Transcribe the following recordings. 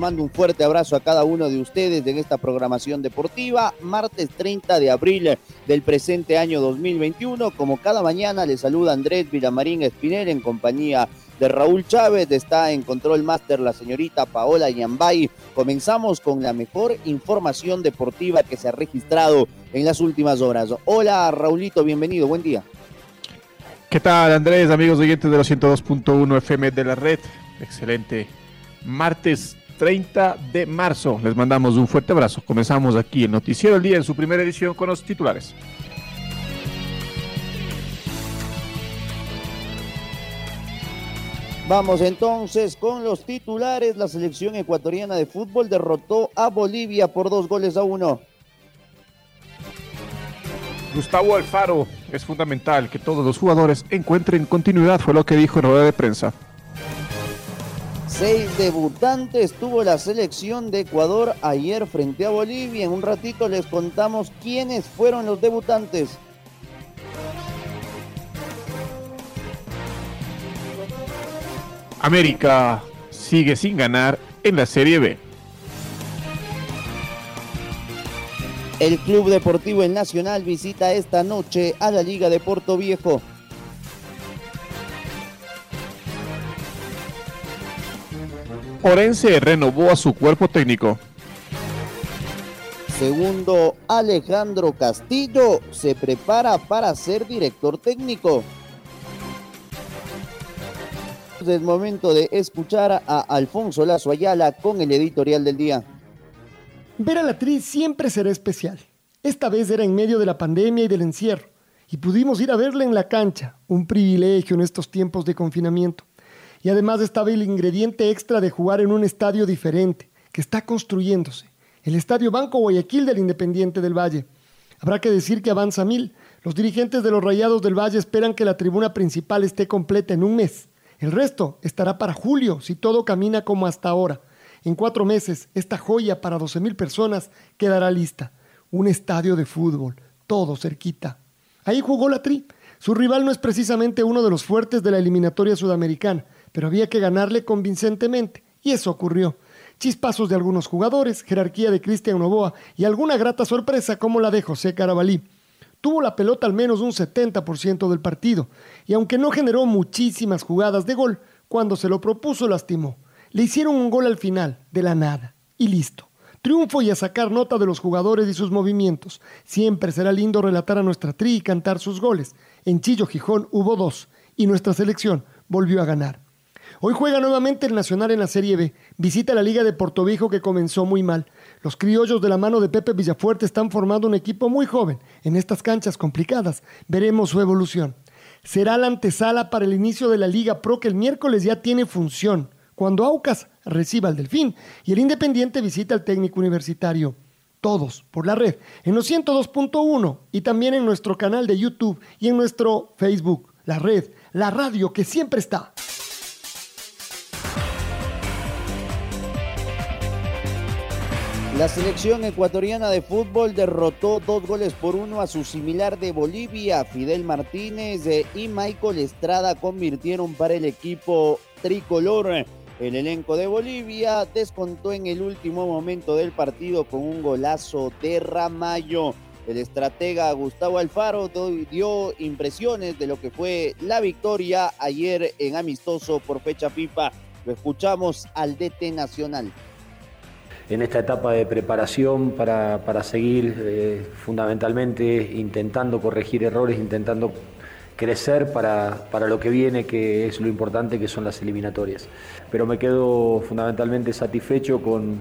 Mando un fuerte abrazo a cada uno de ustedes en esta programación deportiva. Martes 30 de abril del presente año 2021. Como cada mañana, les saluda Andrés Villamarín Espinel en compañía de Raúl Chávez. Está en Control Master la señorita Paola Yambay. Comenzamos con la mejor información deportiva que se ha registrado en las últimas horas. Hola Raulito, bienvenido, buen día. ¿Qué tal Andrés, amigos oyentes de los 102.1 FM de la red? Excelente martes 30 de marzo. Les mandamos un fuerte abrazo. Comenzamos aquí el Noticiero del Día en su primera edición con los titulares. Vamos entonces con los titulares. La selección ecuatoriana de fútbol derrotó a Bolivia por dos goles a uno. Gustavo Alfaro, es fundamental que todos los jugadores encuentren continuidad, fue lo que dijo en rueda de prensa. Seis debutantes tuvo la selección de Ecuador ayer frente a Bolivia. En un ratito les contamos quiénes fueron los debutantes. América sigue sin ganar en la Serie B. El Club Deportivo El Nacional visita esta noche a la Liga de Puerto Viejo. Orense renovó a su cuerpo técnico. Segundo, Alejandro Castillo se prepara para ser director técnico. Es momento de escuchar a Alfonso Lazo Ayala con el editorial del día. Ver a la actriz siempre será especial. Esta vez era en medio de la pandemia y del encierro, y pudimos ir a verla en la cancha, un privilegio en estos tiempos de confinamiento. Y además estaba el ingrediente extra de jugar en un estadio diferente, que está construyéndose. El Estadio Banco Guayaquil del Independiente del Valle. Habrá que decir que avanza mil. Los dirigentes de los Rayados del Valle esperan que la tribuna principal esté completa en un mes. El resto estará para julio, si todo camina como hasta ahora. En cuatro meses, esta joya para 12 mil personas quedará lista. Un estadio de fútbol, todo cerquita. Ahí jugó la Tri. Su rival no es precisamente uno de los fuertes de la eliminatoria sudamericana, pero había que ganarle convincentemente, y eso ocurrió. Chispazos de algunos jugadores, jerarquía de Cristian Novoa y alguna grata sorpresa como la de José Carabalí. Tuvo la pelota al menos un 70% del partido, y aunque no generó muchísimas jugadas de gol, cuando se lo propuso lastimó. Le hicieron un gol al final, de la nada, y listo. Triunfo y a sacar nota de los jugadores y sus movimientos. Siempre será lindo relatar a nuestra tri y cantar sus goles. En Chillo Gijón hubo dos, y nuestra selección volvió a ganar. Hoy juega nuevamente el Nacional en la Serie B. Visita la Liga de Portoviejo que comenzó muy mal. Los criollos de la mano de Pepe Villafuerte están formando un equipo muy joven en estas canchas complicadas. Veremos su evolución. Será la antesala para el inicio de la Liga Pro que el miércoles ya tiene función. Cuando Aucas reciba al Delfín y el Independiente visita al técnico universitario. Todos por la red, en los 102.1 y también en nuestro canal de YouTube y en nuestro Facebook. La red, la radio que siempre está. La selección ecuatoriana de fútbol derrotó dos goles por uno a su similar de Bolivia. Fidel Martínez y Michael Estrada convirtieron para el equipo tricolor. El elenco de Bolivia descontó en el último momento del partido con un golazo de Ramallo. El estratega Gustavo Alfaro dio impresiones de lo que fue la victoria ayer en amistoso por fecha FIFA. Lo escuchamos al DT Nacional en esta etapa de preparación para, seguir eh, fundamentalmente intentando corregir errores, intentando crecer para, para lo que viene, que es lo importante, que son las eliminatorias. Pero me quedo fundamentalmente satisfecho con,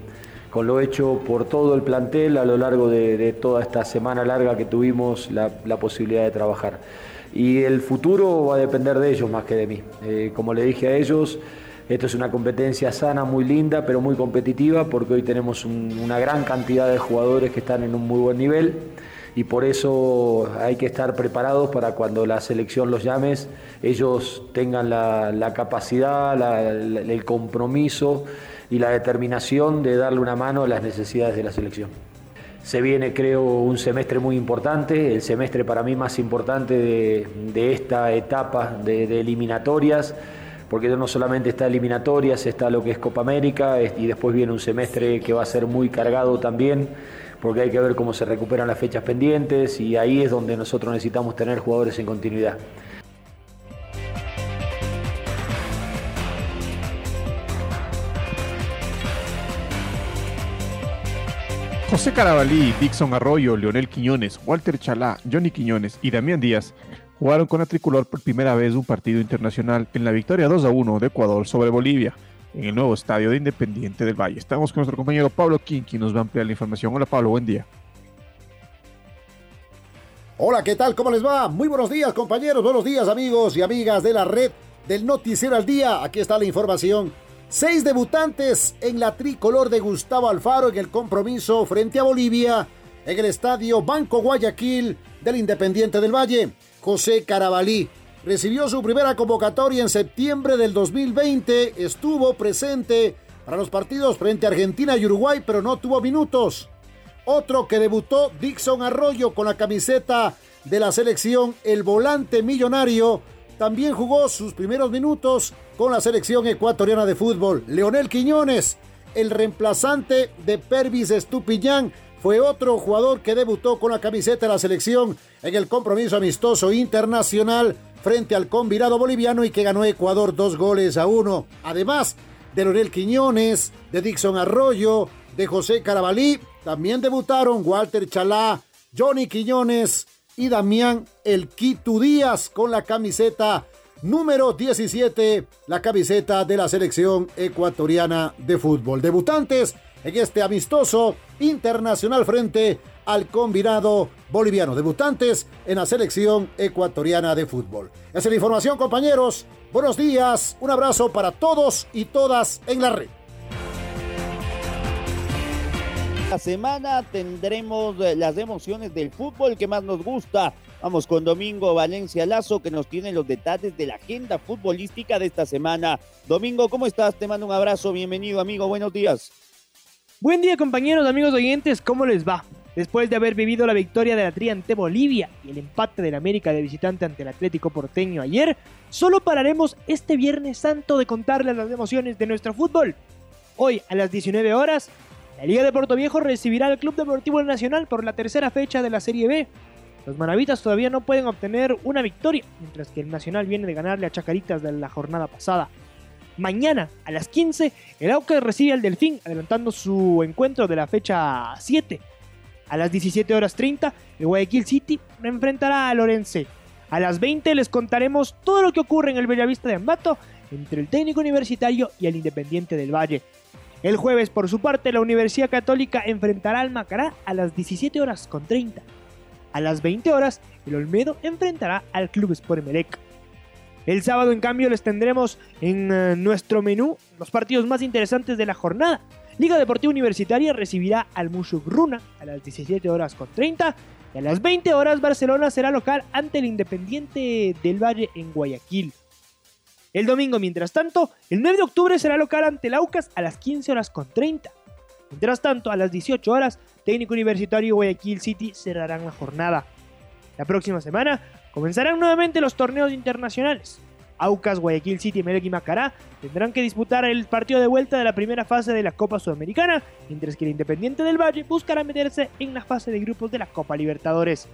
con lo hecho por todo el plantel a lo largo de, toda esta semana larga que tuvimos la, la, posibilidad de trabajar. Y el futuro va a depender de ellos más que de mí. Eh, como le dije a ellos, esto es una competencia sana, muy linda, pero muy competitiva, porque hoy tenemos una gran cantidad de jugadores que están en un muy buen nivel y por eso hay que estar preparados para cuando la selección los llames, ellos tengan la, capacidad, el compromiso y la determinación de darle una mano a las necesidades de la selección. Se viene, creo, un semestre muy importante, el semestre para mí más importante de, esta etapa de, de eliminatorias porque no solamente está eliminatorias, está lo que es Copa América y después viene un semestre que va a ser muy cargado también porque hay que ver cómo se recuperan las fechas pendientes y ahí es donde nosotros necesitamos tener jugadores en continuidad. José Carabalí, Dixon Arroyo, Leonel Quiñones, Walter Chalá, Johnny Quiñones y Damián Díaz jugaron con la tricolor por primera vez un partido internacional en la victoria 2 a 1 de Ecuador sobre Bolivia en el nuevo estadio de Independiente del Valle. Estamos con nuestro compañero Pablo King, quien nos va a ampliar la información. Hola Pablo, buen día. Hola, ¿qué tal? ¿Cómo les va? Muy buenos días compañeros, buenos días amigos y amigas de la red del Noticiero al Día. Aquí está la información. Seis debutantes en la tricolor de Gustavo Alfaro en el compromiso frente a Bolivia en el estadio Banco Guayaquil del Independiente del Valle. José Carabalí, recibió su primera convocatoria en septiembre del 2020, estuvo presente para los partidos frente a Argentina y Uruguay, pero no tuvo minutos. Otro que debutó, Dixon Arroyo, con la camiseta de la selección, el volante millonario, también jugó sus primeros minutos con la selección ecuatoriana de fútbol. Leonel Quiñones, el reemplazante de Pervis Estupillán, fue otro jugador que debutó con la camiseta de la selección en el compromiso amistoso internacional frente al combinado boliviano y que ganó Ecuador dos goles a uno. Además de Lorel Quiñones, de Dixon Arroyo, de José Carabalí, también debutaron Walter Chalá, Johnny Quiñones y Damián El Quito Díaz con la camiseta número 17, la camiseta de la selección ecuatoriana de fútbol. Debutantes en este amistoso internacional frente al combinado boliviano. Debutantes en la selección ecuatoriana de fútbol. Esa es la información, compañeros. Buenos días, un abrazo para todos y todas en la red. La semana tendremos las emociones del fútbol que más nos gusta. Vamos con Domingo Valencia Lazo que nos tiene los detalles de la agenda futbolística de esta semana. Domingo, ¿cómo estás? Te mando un abrazo. Bienvenido, amigo. Buenos días. Buen día compañeros, amigos oyentes, ¿cómo les va? Después de haber vivido la victoria de la Tri ante Bolivia y el empate del América de visitante ante el Atlético Porteño ayer, solo pararemos este Viernes Santo de contarles las emociones de nuestro fútbol. Hoy a las 19 horas, la Liga de Puerto Viejo recibirá al Club Deportivo Nacional por la tercera fecha de la Serie B. Los manavitas todavía no pueden obtener una victoria, mientras que el Nacional viene de ganarle a Chacaritas de la jornada pasada. Mañana a las 15, el Aucas recibe al Delfín, adelantando su encuentro de la fecha 7. A las 17 horas 30, el Guayaquil City enfrentará a Lorense. A las 20 les contaremos todo lo que ocurre en el Bellavista de Ambato entre el técnico universitario y el Independiente del Valle. El jueves, por su parte, la Universidad Católica enfrentará al Macará a las 17 horas con 30. A las 20 horas, el Olmedo enfrentará al Club Sport Emelec. El sábado, en cambio, les tendremos en eh, nuestro menú los partidos más interesantes de la jornada. Liga Deportiva Universitaria recibirá al Mushuk Runa a las 17 horas con 30 y a las 20 horas Barcelona será local ante el Independiente del Valle en Guayaquil. El domingo, mientras tanto, el 9 de octubre será local ante el Aucas a las 15 horas con 30. Mientras tanto, a las 18 horas, Técnico Universitario y Guayaquil City cerrarán la jornada. La próxima semana comenzarán nuevamente los torneos internacionales. Aucas, Guayaquil City, Melec y Macará tendrán que disputar el partido de vuelta de la primera fase de la Copa Sudamericana, mientras que el Independiente del Valle buscará meterse en la fase de grupos de la Copa Libertadores.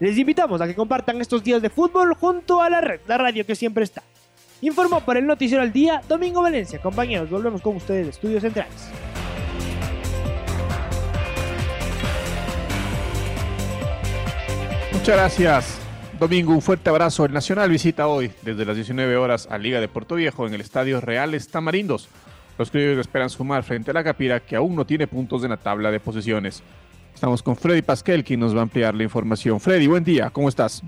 Les invitamos a que compartan estos días de fútbol junto a la red, la radio que siempre está. Informó para el Noticiero al Día, Domingo Valencia. Compañeros, volvemos con ustedes de Estudios Centrales. Muchas gracias. Domingo, un fuerte abrazo. El Nacional visita hoy desde las 19 horas a Liga de Puerto Viejo en el Estadio Reales Tamarindos. Los criollos esperan sumar frente a la Capira que aún no tiene puntos en la tabla de posiciones. Estamos con Freddy Pasquel, quien nos va a ampliar la información. Freddy, buen día, ¿cómo estás?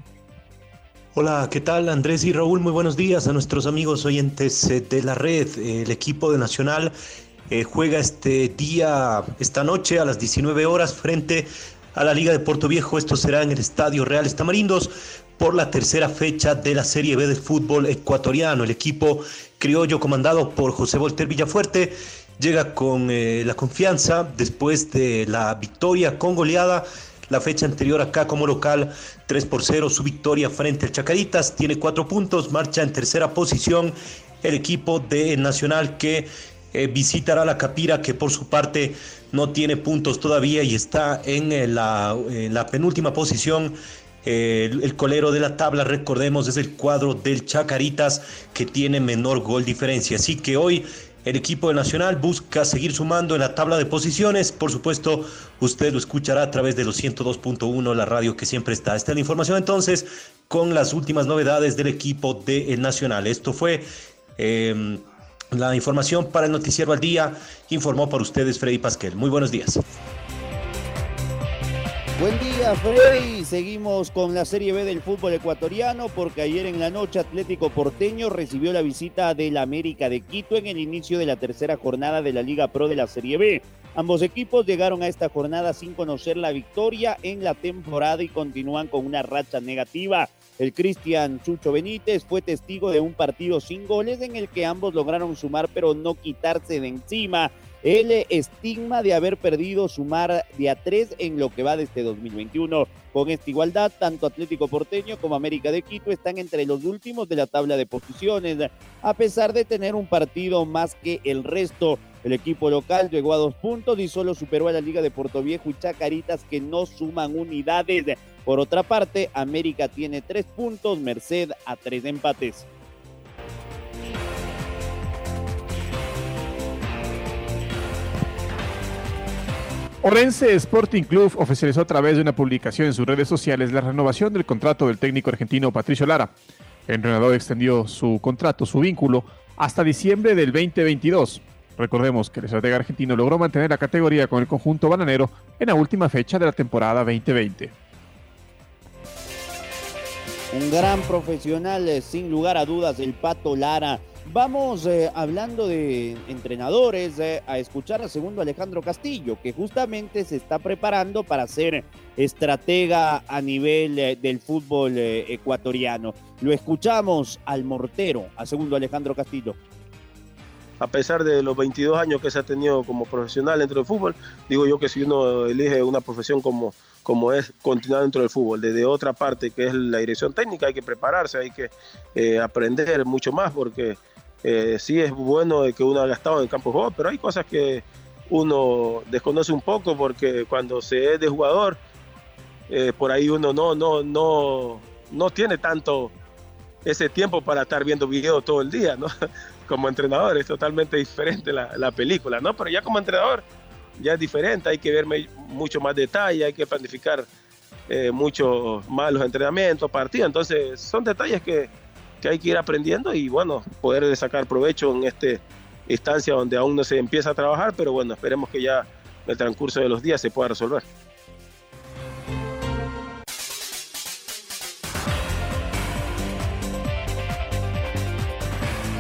Hola, ¿qué tal Andrés y Raúl? Muy buenos días a nuestros amigos oyentes eh, de la red. El equipo de Nacional eh, juega este día, esta noche a las 19 horas frente a la Liga de Puerto Viejo. Esto será en el Estadio Real Tamarindos por la tercera fecha de la Serie B del fútbol ecuatoriano. El equipo criollo comandado por José Volter Villafuerte llega con eh, la confianza después de la victoria con goleada. La fecha anterior acá como local, 3 por 0, su victoria frente al Chacaritas, tiene cuatro puntos, marcha en tercera posición el equipo de Nacional que eh, visitará la Capira, que por su parte no tiene puntos todavía y está en eh, la, penúltima posición. el, el, colero de la tabla, recordemos, es el cuadro del Chacaritas que tiene menor gol diferencia. Así que hoy el equipo Nacional busca seguir sumando en la tabla de posiciones. Por supuesto, usted lo escuchará a través de los 102.1, la radio que siempre está. Esta es la información entonces con las últimas novedades del equipo de Nacional. Esto fue eh, la información para el Noticiero al Día. Informó para ustedes Freddy Pasquel. Muy buenos días. Buen día, Freddy. Seguimos con la Serie B del fútbol ecuatoriano porque ayer en la noche Atlético Porteño recibió la visita del América de Quito en el inicio de la tercera jornada de la Liga Pro de la Serie B. Ambos equipos llegaron a esta jornada sin conocer la victoria en la temporada y continúan con una racha negativa. El Cristian Chucho Benítez fue testigo de un partido sin goles en el que ambos lograron sumar pero no quitarse de encima el estigma de haber perdido sumar de a tres en lo que va de este 2021. Con esta igualdad, tanto Atlético Porteño como América de Quito están entre los últimos de la tabla de posiciones, a pesar de tener un partido más que el resto. El equipo local llegó a dos puntos y solo superó a la Liga de Puerto Viejo y Chacaritas que no suman unidades. Por otra parte, América tiene tres puntos, Merced a tres empates. Orense Sporting Club oficializó a través de una publicación en sus redes sociales la renovación del contrato del técnico argentino Patricio Lara. El entrenador extendió su contrato, su vínculo, hasta diciembre del 2022. Recordemos que el estratega argentino logró mantener la categoría con el conjunto bananero en la última fecha de la temporada 2020. Un gran profesional, eh, sin lugar a dudas, el Pato Lara Vamos eh, hablando de entrenadores eh, a escuchar al segundo Alejandro Castillo, que justamente se está preparando para ser estratega a nivel del fútbol ecuatoriano. Lo escuchamos al mortero, a segundo Alejandro Castillo. A pesar de los 22 años que se ha tenido como profesional dentro del fútbol, digo yo que si uno elige una profesión como, como es continuar dentro del fútbol, desde otra parte que es la dirección técnica, hay que prepararse, hay que aprender mucho más porque eh, sí es bueno que uno haya estado en el campo de juego, pero hay cosas que uno desconoce un poco porque cuando se es de jugador, eh, por ahí uno no, no, no, no tiene tanto ese tiempo para estar viendo videos todo el día, ¿no? Como entrenador es totalmente diferente la, película, ¿no? Pero ya como entrenador ya es diferente, hay que ver mucho más detalle, hay que planificar eh, mucho más los entrenamientos, partidos, entonces son detalles que, que hay que ir aprendiendo y bueno, poder sacar provecho en esta instancia donde aún no se empieza a trabajar, pero bueno, esperemos que ya en el transcurso de los días se pueda resolver.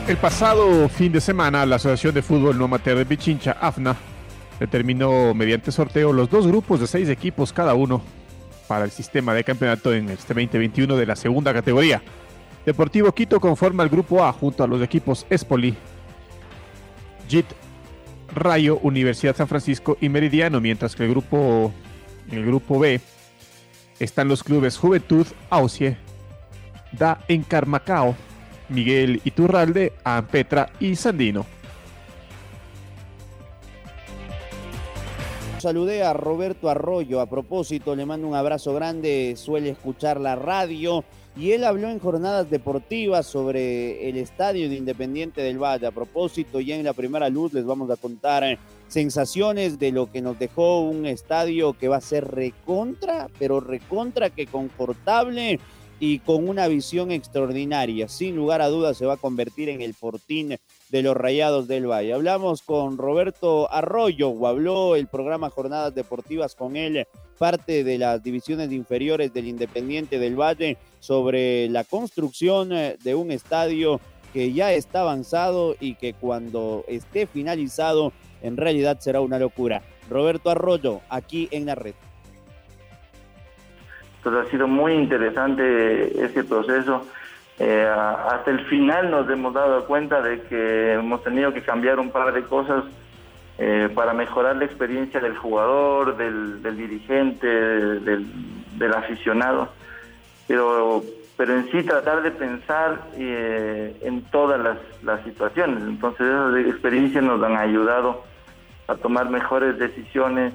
El pasado fin de semana, la Asociación de Fútbol No Amateur de Pichincha, AFNA, determinó mediante sorteo los dos grupos de seis equipos cada uno para el sistema de campeonato en este 2021 de la segunda categoría. Deportivo Quito conforma el grupo A junto a los equipos Espoli, JIT, Rayo, Universidad San Francisco y Meridiano, mientras que el grupo, el grupo B están los clubes Juventud, Aucie, Da Encarmacao, Miguel Iturralde, Ampetra y Sandino. Saludé a Roberto Arroyo. A propósito, le mando un abrazo grande. Suele escuchar la radio y él habló en jornadas deportivas sobre el estadio de Independiente del Valle. A propósito, ya en la primera luz les vamos a contar eh, sensaciones de lo que nos dejó un estadio que va a ser recontra, pero recontra que confortable y con una visión extraordinaria. Sin lugar a dudas se va a convertir en el fortín de los Rayados del Valle. Hablamos con Roberto Arroyo, o habló el programa Jornadas Deportivas con él, parte de las divisiones inferiores del Independiente del Valle, sobre la construcción eh, de un estadio que ya está avanzado y que cuando esté finalizado en realidad será una locura. Roberto Arroyo, aquí en la red. Pues ha sido muy interesante este proceso. Eh, hasta el final nos hemos dado cuenta de que hemos tenido que cambiar un par de cosas eh, para mejorar la experiencia del jugador, del, dirigente, del, aficionado. Pero, pero en sí tratar de pensar eh, en todas las, las situaciones. Entonces esas experiencias nos han ayudado a tomar mejores decisiones,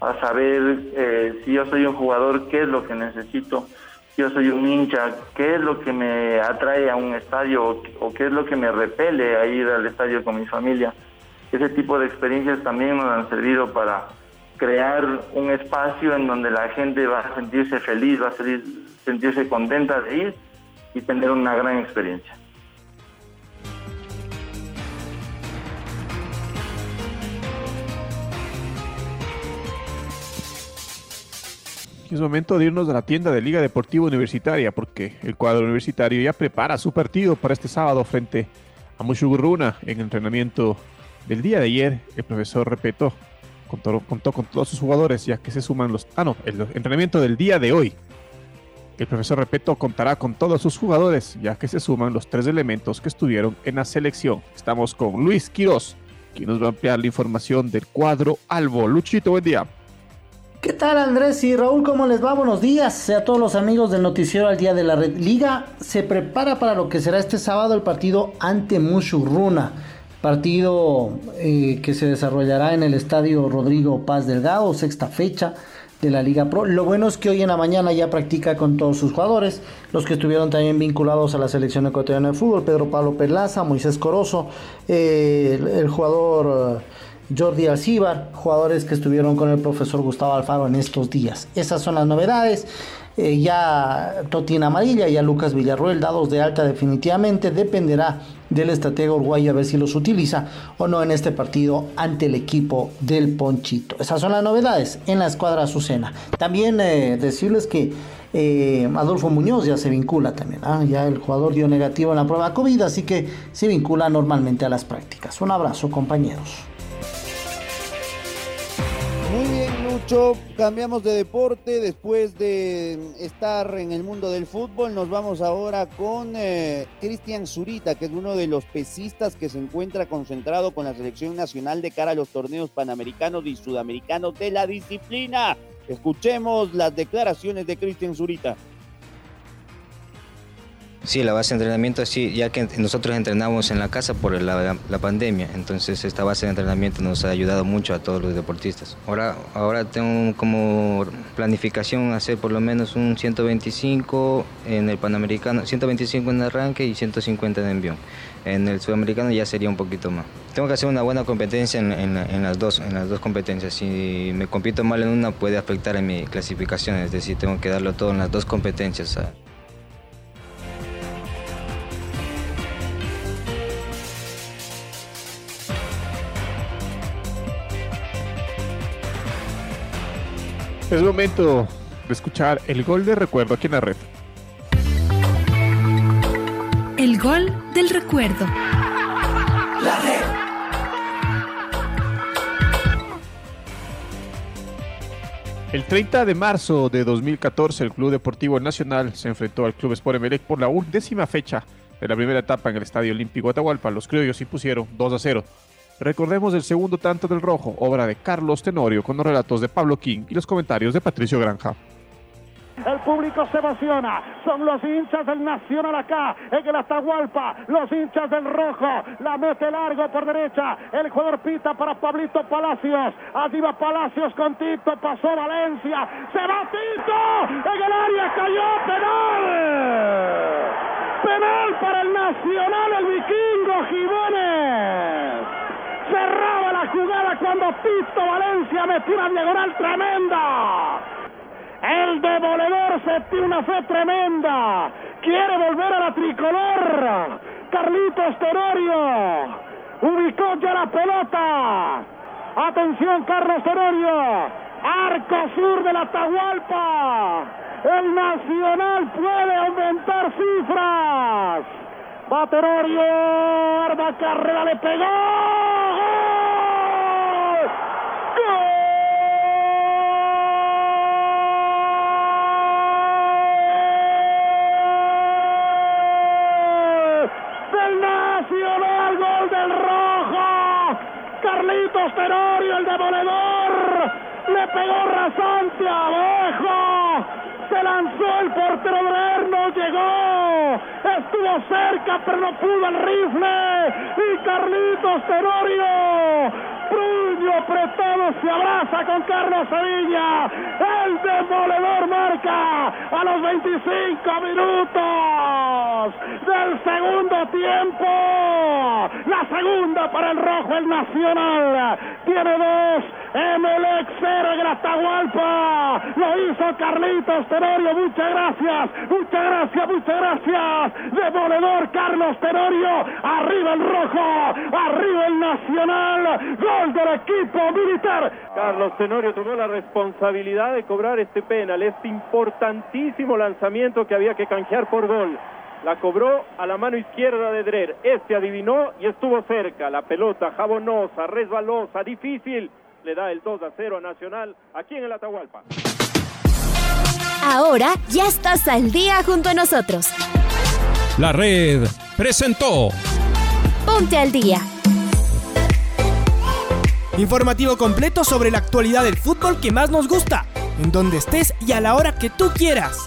a saber eh, si yo soy un jugador, qué es lo que necesito, si yo soy un hincha, qué es lo que me atrae a un estadio o, qué es lo que me repele a ir al estadio con mi familia. Ese tipo de experiencias también nos han servido para crear un espacio en donde la gente va a sentirse feliz, va a sentirse contenta de ir y tener una gran experiencia. Es momento de irnos a la tienda de Liga Deportiva Universitaria porque el cuadro universitario ya prepara su partido para este sábado frente a Mushugurruna en el entrenamiento del día de ayer. El profesor Repeto contó, contó con todos sus jugadores ya que se suman los... Ah, no, el entrenamiento del día de hoy. El profesor Repeto contará con todos sus jugadores ya que se suman los tres elementos que estuvieron en la selección. Estamos con Luis Quiroz, quien nos va a ampliar la información del cuadro Albo. Luchito, buen día. ¿Qué tal Andrés y Raúl? ¿Cómo les va? Buenos días a todos los amigos del noticiero al día de la red. Liga se prepara para lo que será este sábado el partido ante Mushurruna. Partido eh, que se desarrollará en el estadio Rodrigo Paz Delgado, sexta fecha de la Liga Pro. Lo bueno es que hoy en la mañana ya practica con todos sus jugadores, los que estuvieron también vinculados a la selección ecuatoriana de fútbol, Pedro Pablo Perlaza, Moisés Corozo, eh, el, jugador... Jordi Alcibar, jugadores que estuvieron con el profesor Gustavo Alfaro en estos días. Esas son las novedades. Eh, ya Totina Amarilla, ya Lucas Villarroel, dados de alta definitivamente, dependerá del estratega uruguayo a ver si los utiliza o no en este partido ante el equipo del Ponchito. Esas son las novedades en la escuadra Azucena. También eh, decirles que eh, Adolfo Muñoz ya se vincula también, ¿ah? ya el jugador dio negativo en la prueba COVID, así que se vincula normalmente a las prácticas. Un abrazo compañeros. Lucho. Cambiamos de deporte. Después de estar en el mundo del fútbol, nos vamos ahora con eh, Cristian Zurita, que es uno de los pesistas que se encuentra concentrado con la selección nacional de cara a los torneos panamericanos y sudamericanos de la disciplina. Escuchemos las declaraciones de Cristian Zurita. Sí, la base de entrenamiento, sí, ya que nosotros entrenamos en la casa por la, pandemia, entonces esta base de entrenamiento nos ha ayudado mucho a todos los deportistas. Ahora, ahora tengo como planificación hacer por lo menos un 125 en el Panamericano, 125 en arranque y 150 en envión. En el sudamericano ya sería un poquito más. Tengo que hacer una buena competencia en, las, dos, en las dos competencias. Si me compito mal en una puede afectar en mi clasificación, es decir, tengo que darlo todo en las dos competencias. Es momento de escuchar el gol de recuerdo aquí en la red. El gol del recuerdo. La red. El 30 de marzo de 2014, el Club Deportivo Nacional se enfrentó al Club Sport Emelec por la undécima fecha de la primera etapa en el Estadio Olímpico Atahualpa. Los criollos impusieron 2 a 0 Recordemos el segundo tanto del rojo, obra de Carlos Tenorio, con los relatos de Pablo King y los comentarios de Patricio Granja. El público se emociona. Son los hinchas del Nacional acá en el Atahualpa. Los hinchas del Rojo. La mete largo por derecha. El jugador pita para Pablito Palacios. Allí va Palacios con Tito. Pasó Valencia. Se va Tito. En el área cayó. Penal. Penal para el Nacional. El vikingo Jiménez. Cerraba la jugada cuando Tito Valencia metió una diagonal tremenda. El demoledor se tiene una fe tremenda. Quiere volver a la tricolor. Carlitos Tenorio. Ubicó ya la pelota. Atención, Carlos Tenorio. Arco sur de la Atahualpa. El Nacional puede aumentar cifras. Va Tenorio. Arma carrera, le pegó. del Nacional, gol del Rojo. Carlitos Tenorio, el demoledor, le pegó rasante abajo. Se lanzó el portero Lerno, llegó, estuvo cerca pero no pudo el rifle. Y Carlitos Tenorio apretado se abraza con Carlos Sevilla. El demoledor marca a los 25 minutos del segundo tiempo. La segunda para el rojo, el Nacional. Tiene dos. Emelec cero en Atahualpa. Lo hizo Carlitos Tenorio. Muchas gracias. Muchas gracias. Muchas gracias. Demoledor Carlos Tenorio. Arriba el rojo. Arriba el Nacional. Gol del equipo militar. Carlos Tenorio tomó la responsabilidad de cobrar este penal, este importantísimo lanzamiento que había que canjear por gol. La cobró a la mano izquierda de Drer. Este adivinó y estuvo cerca. La pelota jabonosa, resbalosa, difícil. Le da el 2 a 0 a Nacional aquí en el Atahualpa. Ahora ya estás al día junto a nosotros. La red presentó Ponte al día. Informativo completo sobre la actualidad del fútbol que más nos gusta, en donde estés y a la hora que tú quieras.